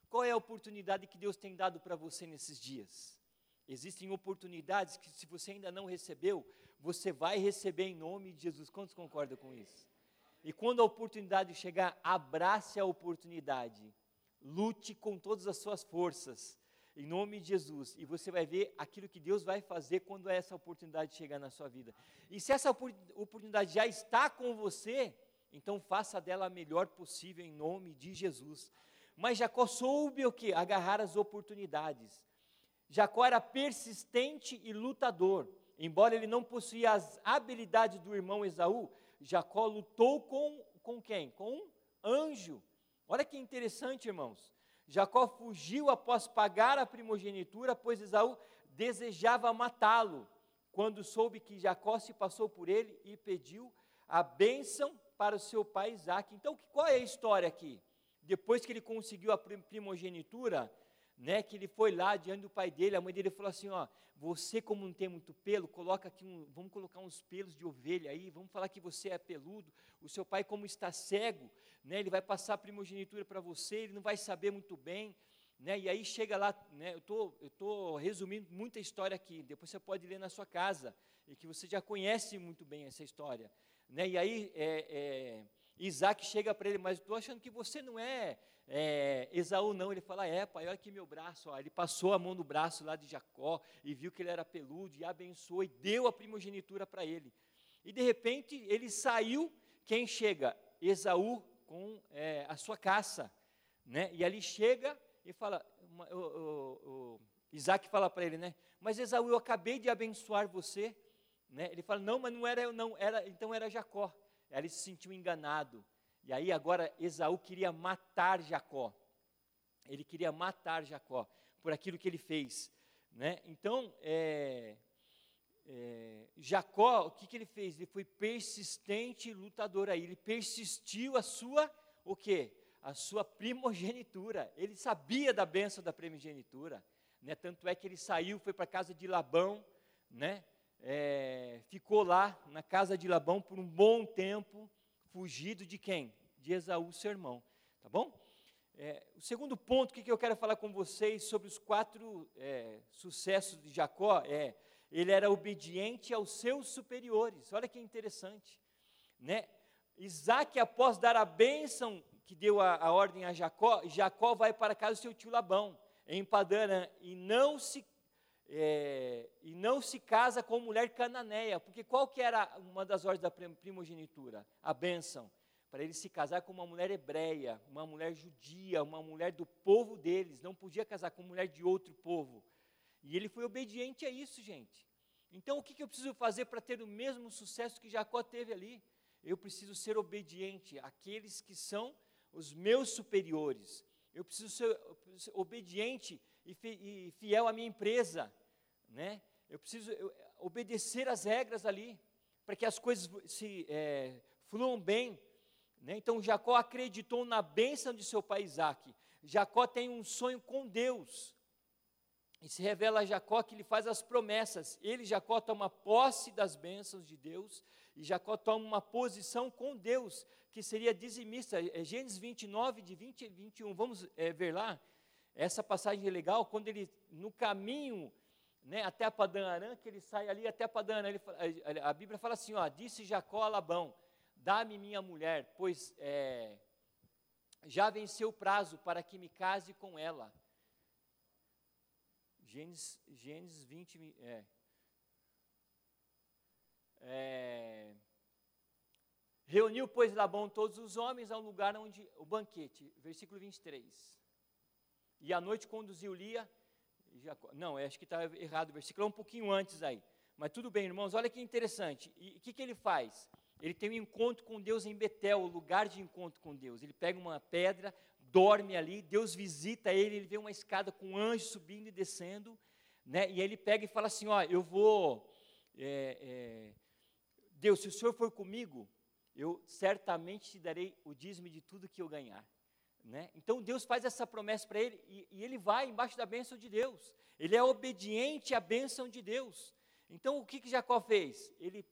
Qual é a oportunidade que Deus tem dado para você nesses dias? Existem oportunidades que, se você ainda não recebeu, você vai receber em nome de Jesus. Quantos concordam com isso? E quando a oportunidade chegar, abrace a oportunidade. Lute com todas as suas forças em nome de Jesus, e você vai ver aquilo que Deus vai fazer quando essa oportunidade chegar na sua vida. E se essa oportunidade já está com você, então faça dela a melhor possível em nome de Jesus. Mas Jacó soube o que? Agarrar as oportunidades. Jacó era persistente e lutador. Embora ele não possuía as habilidades do irmão Esaú, Jacó lutou com, com quem? Com um anjo. Olha que interessante, irmãos. Jacó fugiu após pagar a primogenitura, pois Esaú desejava matá-lo, quando soube que Jacó se passou por ele e pediu a bênção para o seu pai Isaac. Então, qual é a história aqui? Depois que ele conseguiu a primogenitura, né, que ele foi lá diante do pai dele, a mãe dele falou assim, ó, você como não tem muito pelo, coloca aqui um, vamos colocar uns pelos de ovelha aí, vamos falar que você é peludo, o seu pai como está cego, né, ele vai passar a primogenitura para você, ele não vai saber muito bem, né, e aí chega lá, né, eu tô, estou resumindo muita história aqui, depois você pode ler na sua casa, e que você já conhece muito bem essa história, né, e aí é, é, Isaac chega para ele, mas estou achando que você não é É, Esaú não, ele fala, é pai, olha aqui meu braço, ó. ele passou a mão no braço lá de Jacó e viu que ele era peludo e abençoou e deu a primogenitura para ele. E de repente ele saiu, quem chega? Esaú com é, a sua caça, né? E ali chega e fala, o, o, o Isaac fala para ele, né? Mas Esaú, eu acabei de abençoar você, né? Ele fala, não, mas não era eu, não, era, então era Jacó. Ele se sentiu enganado. E aí agora Esaú queria matar Jacó. Ele queria matar Jacó por aquilo que ele fez, né? Então, é, é, Jacó, o que, que ele fez? Ele foi persistente lutador aí. Ele persistiu a sua, o quê? A sua primogenitura. Ele sabia da benção da primogenitura. Né? Tanto é que ele saiu, foi para a casa de Labão, né? É, ficou lá na casa de Labão por um bom tempo, fugido de quem? De Esaú, seu irmão. Tá bom? É, o segundo ponto que, que eu quero falar com vocês sobre os quatro é, sucessos de Jacó é ele era obediente aos seus superiores. Olha que interessante, né? Isaac, após dar a bênção que deu a, a ordem a Jacó, Jacó vai para casa do seu tio Labão, em Padana, e não se é, e não se casa com mulher cananeia, porque qual que era uma das ordens da primogenitura? A bênção, para ele se casar com uma mulher hebreia, uma mulher judia, uma mulher do povo deles, não podia casar com mulher de outro povo. E ele foi obediente a isso, gente. Então, o que, que eu preciso fazer para ter o mesmo sucesso que Jacó teve ali? Eu preciso ser obediente àqueles que são os meus superiores. Eu preciso ser obediente e fiel à minha empresa, né? Eu preciso obedecer às regras ali, para que as coisas se é, fluam bem. Né? Então Jacó acreditou na bênção de seu pai Isaac. Jacó tem um sonho com Deus. E se revela a Jacó que ele faz as promessas. Ele, Jacó, toma posse das bênçãos de Deus. E Jacó toma uma posição com Deus, que seria dizimista. É Gênesis 29, de 20 a 21. Vamos é, ver lá. Essa passagem é legal, quando ele, no caminho né, até Padã Aram, que ele sai ali até Padã Aram, ele, a, a Bíblia fala assim, ó, disse Jacó a Labão, dá-me minha mulher, pois é, já venceu o prazo para que me case com ela. Gênesis, Gênesis 20, é, é, reuniu, pois, Labão todos os homens ao lugar onde, o banquete, versículo 23. E à noite conduziu Lia, Jacó, não, acho que está errado o versículo, é um pouquinho antes aí. Mas tudo bem, irmãos, olha que interessante. E o que, que ele faz? Ele tem um encontro com Deus em Betel, o lugar de encontro com Deus. Ele pega uma pedra, dorme ali, Deus visita ele, ele vê uma escada com um anjo subindo e descendo, né? E ele pega e fala assim: ó, eu vou, é, é, Deus, se o Senhor for comigo, eu certamente te darei o dízimo de tudo que eu ganhar. Né? Então Deus faz essa promessa para ele e, e, ele vai embaixo da bênção de Deus. Ele é obediente à bênção de Deus. Então o que, que Jacó fez? Ele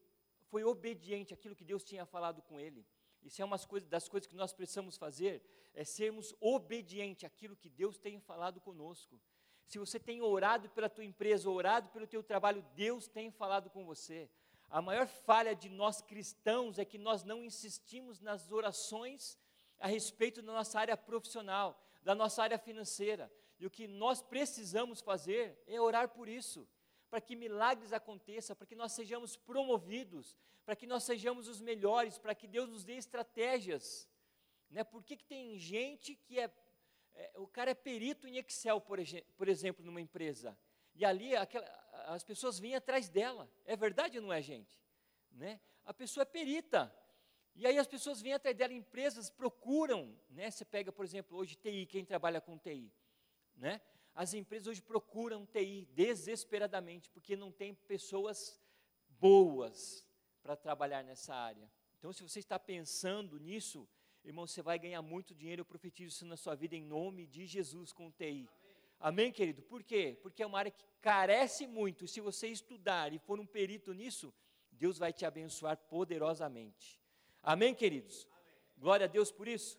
foi obediente àquilo que Deus tinha falado com ele. Isso é uma das coisas que nós precisamos fazer, é sermos obedientes àquilo que Deus tem falado conosco. Se você tem orado pela tua empresa, orado pelo teu trabalho, Deus tem falado com você. A maior falha de nós cristãos é que nós não insistimos nas orações a respeito da nossa área profissional, da nossa área financeira. E o que nós precisamos fazer é orar por isso para que milagres aconteçam, para que nós sejamos promovidos, para que nós sejamos os melhores, para que Deus nos dê estratégias. Né? Por que, que tem gente que é, é, O cara é perito em Excel, por, por exemplo, numa empresa. E ali aquela, as pessoas vêm atrás dela. É verdade ou não é, gente? Né? A pessoa é perita. E aí as pessoas vêm atrás dela, empresas procuram, né? Você pega, por exemplo, hoje TI, quem trabalha com TI, né? As empresas hoje procuram TI desesperadamente, porque não tem pessoas boas para trabalhar nessa área. Então, se você está pensando nisso, irmão, você vai ganhar muito dinheiro. Eu profetizo isso na sua vida em nome de Jesus com TI. Amém, Amém querido? Por quê? Porque é uma área que carece muito. Se você estudar e for um perito nisso, Deus vai te abençoar poderosamente. Amém, queridos? Amém. Glória a Deus por isso.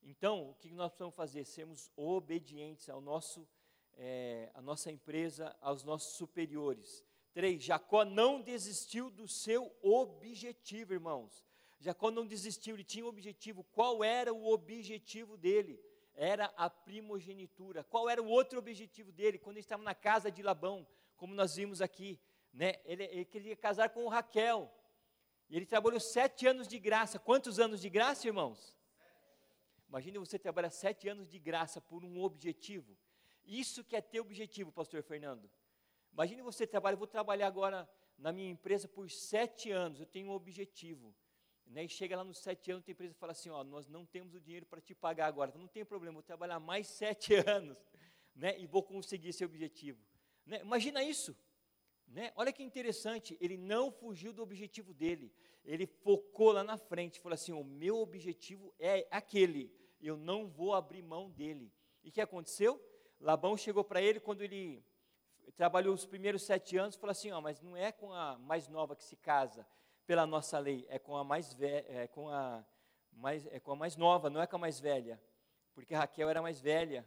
Então, o que nós precisamos fazer? Sermos obedientes ao nosso, é, à nossa empresa, aos nossos superiores. Três, Jacó não desistiu do seu objetivo, irmãos. Jacó não desistiu, ele tinha um objetivo. Qual era o objetivo dele? Era a primogenitura. Qual era o outro objetivo dele? Quando ele estava na casa de Labão, como nós vimos aqui, né? ele, ele queria casar com Raquel. E ele trabalhou sete anos de graça. Quantos anos de graça, irmãos? Imagine você trabalhar sete anos de graça por um objetivo. Isso que é ter objetivo, pastor Fernando. Imagine você trabalhar, vou trabalhar agora na minha empresa por sete anos, eu tenho um objetivo. Né, e chega lá nos sete anos, a empresa fala assim, ó, nós não temos o dinheiro para te pagar agora, então não tem problema, vou trabalhar mais sete <laughs> anos, né, e vou conseguir esse objetivo. Né, imagina isso, né, olha que interessante, ele não fugiu do objetivo dele, ele focou lá na frente, falou assim, o meu objetivo é aquele, eu não vou abrir mão dele. E o que aconteceu? Labão chegou para ele quando ele trabalhou os primeiros sete anos, falou assim, ó, mas não é com a mais nova que se casa, pela nossa lei, é com a mais velha, é com a mais, é com a mais nova, não é com a mais velha, porque Raquel era mais velha.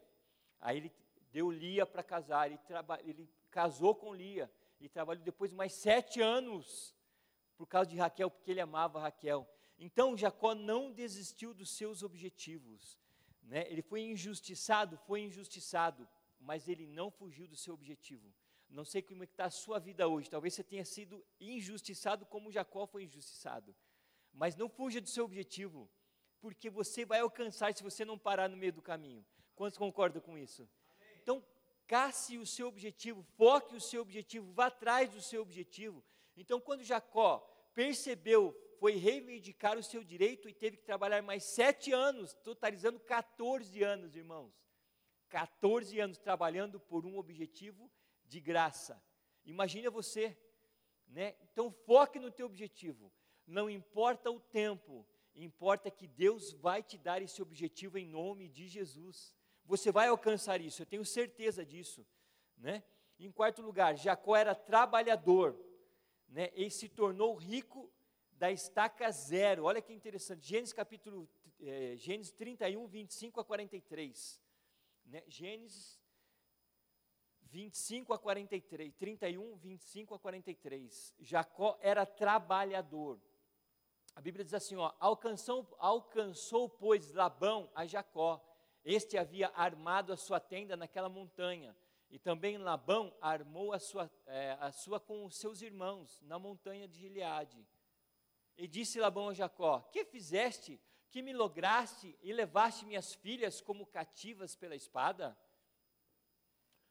Aí ele deu Lia para casar, ele, ele casou com Lia e trabalhou depois mais sete anos por causa de Raquel, porque ele amava Raquel. Então Jacó não desistiu dos seus objetivos. Né? Ele foi injustiçado, foi injustiçado, mas ele não fugiu do seu objetivo. Não sei como é está a sua vida hoje. Talvez você tenha sido injustiçado como Jacó foi injustiçado. Mas não fuja do seu objetivo, porque você vai alcançar se você não parar no meio do caminho. Quantos concordam com isso? Amém. Então, casse o seu objetivo, foque o seu objetivo, vá atrás do seu objetivo. Então, quando Jacó percebeu, foi reivindicar o seu direito e teve que trabalhar mais sete anos, totalizando 14 anos, irmãos. 14 anos trabalhando por um objetivo de graça. Imagina você, né? Então foque no teu objetivo. Não importa o tempo, importa que Deus vai te dar esse objetivo em nome de Jesus. Você vai alcançar isso, eu tenho certeza disso, né? Em quarto lugar, Jacó era trabalhador, né? Ele se tornou rico da estaca zero. Olha que interessante. Gênesis capítulo é, Gênesis 31, 25 a 43. Né? Gênesis 25 a 43, 31, 25 a 43. Jacó era trabalhador. A Bíblia diz assim: ó, alcançou, alcançou, pois, Labão a Jacó. Este havia armado a sua tenda naquela montanha. E também Labão armou a sua, é, a sua com os seus irmãos na montanha de Gileade. E disse Labão a Jacó: Que fizeste que me lograste e levaste minhas filhas como cativas pela espada?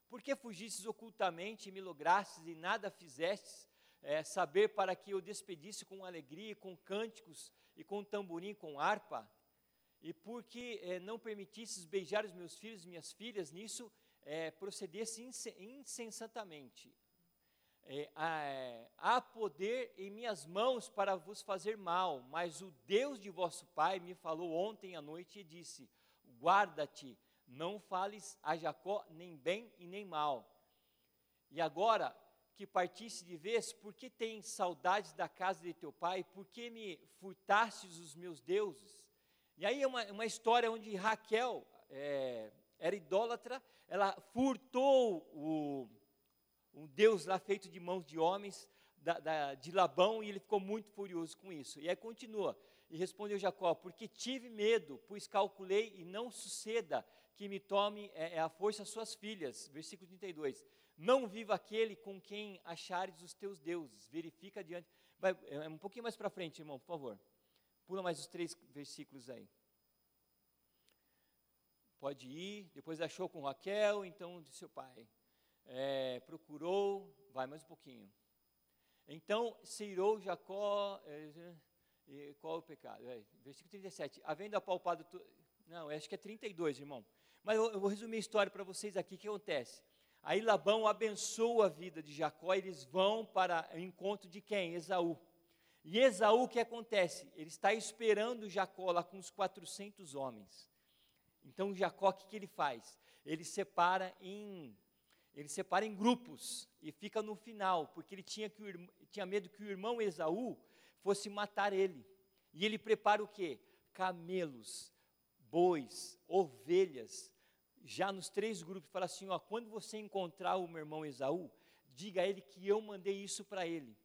Por que fugistes ocultamente e me lograstes e nada fizestes, é, saber para que eu despedisse com alegria, com cânticos e com tamborim, com harpa? E porque é, não permitisses beijar os meus filhos e minhas filhas, nisso é, procedesse insensatamente. É, é, há poder em minhas mãos para vos fazer mal, mas o Deus de vosso pai me falou ontem à noite e disse: Guarda-te, não fales a Jacó nem bem e nem mal. E agora que partiste de vez, por que tens saudades da casa de teu pai? Por que me furtastes os meus deuses? E aí é uma, uma história onde Raquel é, era idólatra, ela furtou o um Deus lá feito de mãos de homens, da, da, de Labão, e ele ficou muito furioso com isso. E aí continua, e respondeu Jacó, porque tive medo, pois calculei e não suceda que me tome é, é a força as suas filhas. Versículo 32. Não viva aquele com quem achares os teus deuses. Verifica adiante. Vai, é um pouquinho mais para frente, irmão, por favor. Pula mais os três versículos aí. Pode ir. Depois achou com Raquel, então de seu pai é, procurou, vai mais um pouquinho. Então se irou Jacó, é, qual é o pecado? É, versículo 37. Havendo apalpado. Tu, não, acho que é 32, irmão. Mas eu, eu vou resumir a história para vocês aqui. O que acontece? Aí Labão abençoa a vida de Jacó, eles vão para o encontro de quem? Esaú. E Esaú, o que acontece? Ele está esperando Jacó lá com os 400 homens. Então Jacó, o que, que ele faz? Ele separa em ele separa em grupos e fica no final, porque ele tinha, que tinha medo que o irmão Esaú fosse matar ele. E ele prepara o quê? Camelos, bois, ovelhas, já nos três grupos, fala assim: ó, quando você encontrar o meu irmão Esaú, diga a ele que eu mandei isso para ele.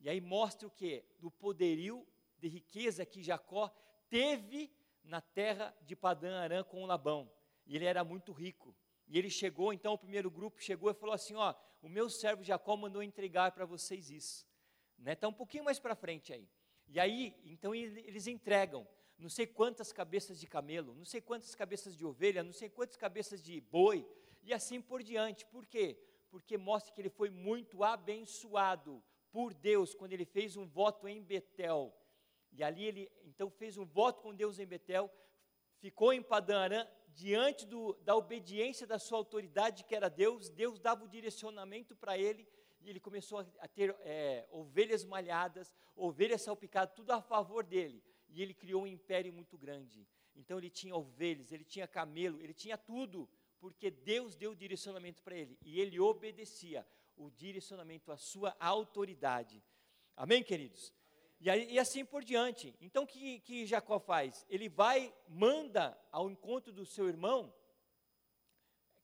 E aí mostra o quê? Do poderio de riqueza que Jacó teve na terra de Padã Arã com Labão. E ele era muito rico. E ele chegou, então o primeiro grupo chegou e falou assim: Ó, o meu servo Jacó mandou entregar para vocês isso. Né? Está um pouquinho mais para frente aí. E aí, então eles entregam não sei quantas cabeças de camelo, não sei quantas cabeças de ovelha, não sei quantas cabeças de boi, e assim por diante. Por quê? Porque mostra que ele foi muito abençoado por Deus quando ele fez um voto em Betel. E ali ele então fez um voto com Deus em Betel, ficou em Padarã diante do, da obediência da sua autoridade, que era Deus, Deus dava o direcionamento para ele, e ele começou a, a ter é, ovelhas malhadas, ovelhas salpicadas, tudo a favor dele. E ele criou um império muito grande. Então ele tinha ovelhas, ele tinha camelo, ele tinha tudo, porque Deus deu o direcionamento para ele. E ele obedecia o direcionamento, a sua autoridade. Amém, queridos? E, aí, e, assim por diante. Então, o que, que Jacó faz? Ele vai, manda ao encontro do seu irmão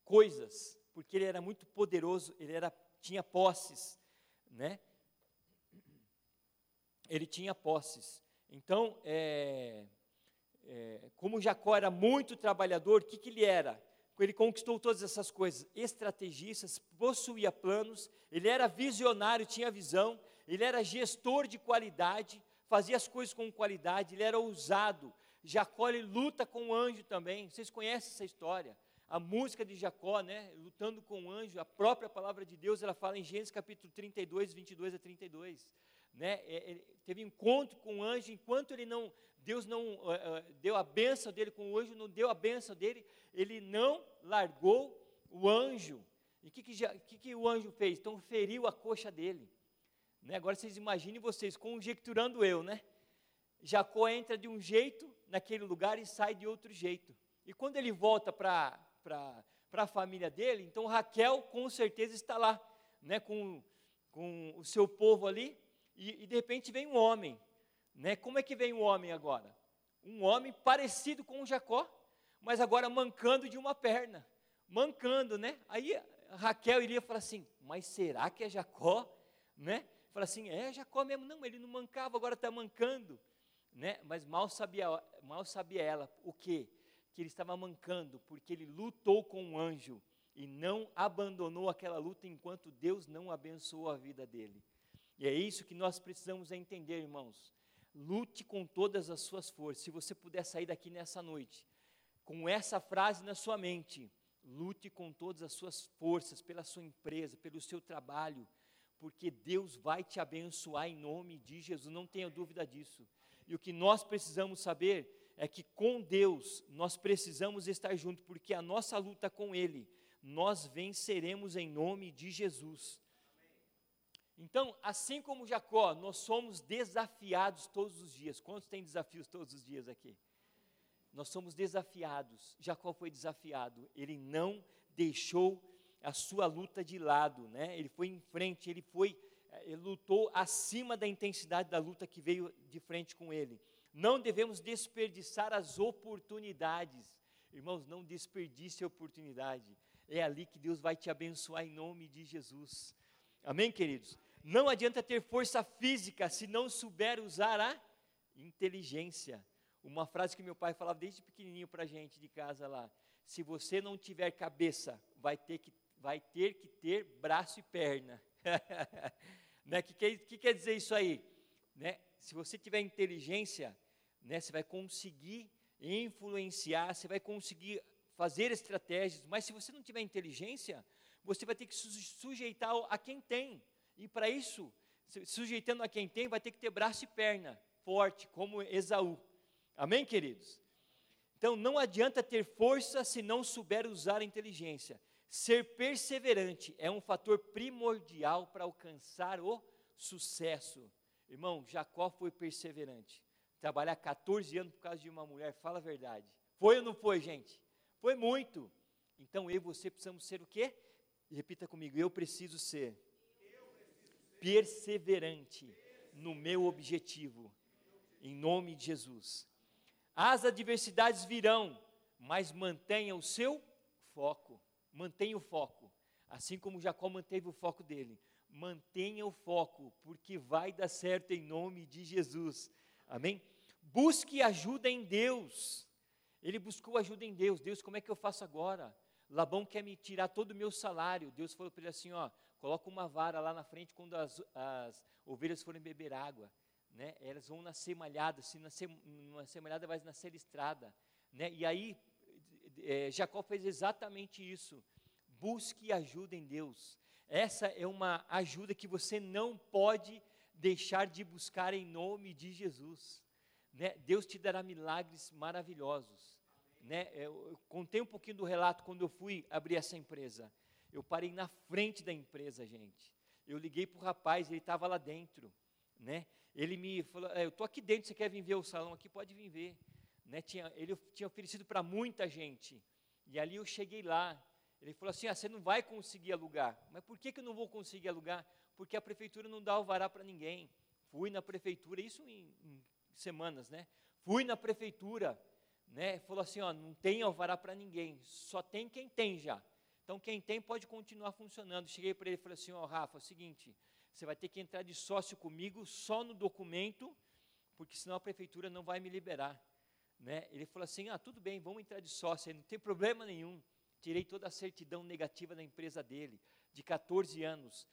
coisas, porque ele era muito poderoso, ele era, tinha posses, né? Ele tinha posses. Então, é, é, como Jacó era muito trabalhador, o que, que ele era? Ele conquistou todas essas coisas, estrategistas, possuía planos, ele era visionário, tinha visão, ele era gestor de qualidade, fazia as coisas com qualidade, ele era ousado. Jacó ele luta com o anjo também. Vocês conhecem essa história? A música de Jacó, né, lutando com o anjo, a própria palavra de Deus, ela fala em Gênesis capítulo 32, 22 a 32. Né, ele teve encontro com o anjo, enquanto ele não, Deus não uh, deu a benção dele com o anjo, não deu a benção dele, ele não largou o anjo. E o que, que, que, que o anjo fez? Então feriu a coxa dele. Né? Agora vocês imaginem vocês conjecturando eu, né? Jacó entra de um jeito naquele lugar e sai de outro jeito. E quando ele volta para a família dele, então Raquel com certeza está lá, né, com, com o seu povo ali, e, e de repente vem um homem. Né? Como é que vem um homem agora? Um homem parecido com Jacó, mas agora mancando de uma perna. Mancando, né? Aí Raquel iria falar assim: Mas será que é Jacó? Né? Fala assim, é Jacó mesmo, não, ele não mancava, agora está mancando. Né? Mas mal sabia, mal sabia ela o quê? Que ele estava mancando, porque ele lutou com um anjo e não abandonou aquela luta enquanto Deus não abençoou a vida dele. E é isso que nós precisamos entender, irmãos. Lute com todas as suas forças. Se você puder sair daqui nessa noite, com essa frase na sua mente, lute com todas as suas forças pela sua empresa, pelo seu trabalho, porque Deus vai te abençoar em nome de Jesus, não tenha dúvida disso. E o que nós precisamos saber é que com Deus nós precisamos estar juntos, porque a nossa luta com Ele, nós venceremos em nome de Jesus. Então, assim como Jacó, nós somos desafiados todos os dias. Quantos têm desafios todos os dias aqui? Nós somos desafiados. Jacó foi desafiado. Ele não deixou a sua luta de lado, né? Ele foi em frente, ele foi, eh, ele lutou acima da intensidade da luta que veio de frente com ele. Não devemos desperdiçar as oportunidades. Irmãos, não desperdice a oportunidade. É ali que Deus vai te abençoar em nome de Jesus. Amém, queridos? Não adianta ter força física se não souber usar a inteligência. Uma frase que meu pai falava desde pequenininho para a gente de casa lá. Se você não tiver cabeça, vai ter que vai ter que ter braço e perna. <laughs> né? que, que, que, quer dizer isso aí? Né? Se você tiver inteligência, né, você vai conseguir influenciar, você vai conseguir fazer estratégias, mas se você não tiver inteligência, você vai ter que sujeitar a quem tem. E para isso, sujeitando a quem tem, vai ter que ter braço e perna forte, como Esaú. Amém, queridos? Então não adianta ter força se não souber usar a inteligência. Ser perseverante é um fator primordial para alcançar o sucesso. Irmão, Jacó foi perseverante. Trabalhar 14 anos por causa de uma mulher, fala a verdade. Foi ou não foi, gente? Foi muito. Então eu e você precisamos ser o quê? Repita comigo, eu preciso ser perseverante no meu objetivo, em nome de Jesus. As adversidades virão, mas mantenha o seu foco. Mantenha o foco. Assim como Jacó manteve o foco dele. Mantenha o foco, porque vai dar certo em nome de Jesus. Amém? Busque ajuda em Deus. Ele buscou ajuda em Deus. Deus, como é que eu faço agora? Labão quer me tirar todo o meu salário. Deus falou para ele assim: ó, coloca uma vara lá na frente quando as, as ovelhas forem beber água. Né? Elas vão nascer malhadas. Se nascer, não nascer malhada, vai nascer estrada. Né? E aí, é, Jacó fez exatamente isso. Busque ajuda em Deus. Essa é uma ajuda que você não pode deixar de buscar em nome de Jesus. Né? Deus te dará milagres maravilhosos. Né? Eu contei um pouquinho do relato quando eu fui abrir essa empresa. Eu parei na frente da empresa, gente. Eu liguei para o rapaz, ele estava lá dentro. Né? Ele me falou: é, Eu estou aqui dentro, você quer vir ver o salão aqui? Pode vir ver. Né? Tinha, ele tinha oferecido para muita gente. E ali eu cheguei lá. Ele falou assim: ah, Você não vai conseguir alugar. Mas por que, que eu não vou conseguir alugar? Porque a prefeitura não dá alvará para ninguém. Fui na prefeitura, isso em, em semanas, né? Fui na prefeitura, né? Falou assim, ó, não tem alvará para ninguém, só tem quem tem já. Então quem tem pode continuar funcionando. Cheguei para ele e falei assim, ó, Rafa, é o seguinte, você vai ter que entrar de sócio comigo só no documento, porque senão a prefeitura não vai me liberar. Né? Ele falou assim, ah, tudo bem, vamos entrar de sócio, não tem problema nenhum. Tirei toda a certidão negativa da empresa dele, de 14 anos.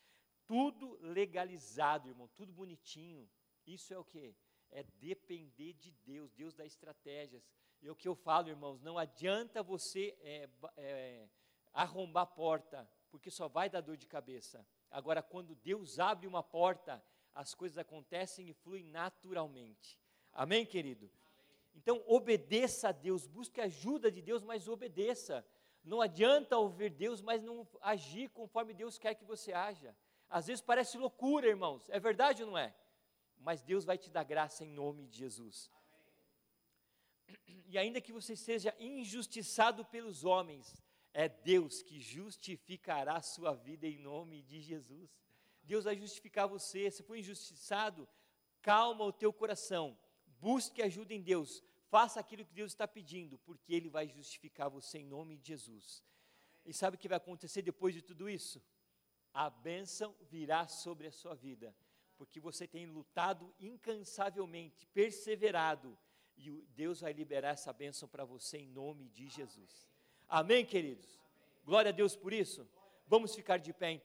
Tudo legalizado, irmão, tudo bonitinho. Isso é o que? é depender de Deus, Deus dá estratégias. E o que eu falo, irmãos, não adianta você é, é, arrombar a porta, porque só vai dar dor de cabeça. Agora, quando Deus abre uma porta, as coisas acontecem e fluem naturalmente. Amém, querido? Então, obedeça a Deus, busque a ajuda de Deus, mas obedeça. Não adianta ouvir Deus, mas não agir conforme Deus quer que você haja. Às vezes parece loucura, irmãos. É verdade ou não é? mas Deus vai te dar graça em nome de Jesus. E ainda que você seja injustiçado pelos homens, é Deus que justificará a sua vida em nome de Jesus. Deus vai justificar você. Se for injustiçado, calma o teu coração. Busque ajuda em Deus. Faça aquilo que Deus está pedindo, porque Ele vai justificar você em nome de Jesus. E sabe o que vai acontecer depois de tudo isso? A bênção virá sobre a sua vida porque você tem lutado incansavelmente, perseverado, e Deus vai liberar essa bênção para você em nome de Jesus. Amém, queridos? Glória a Deus por isso. Vamos ficar de pé então.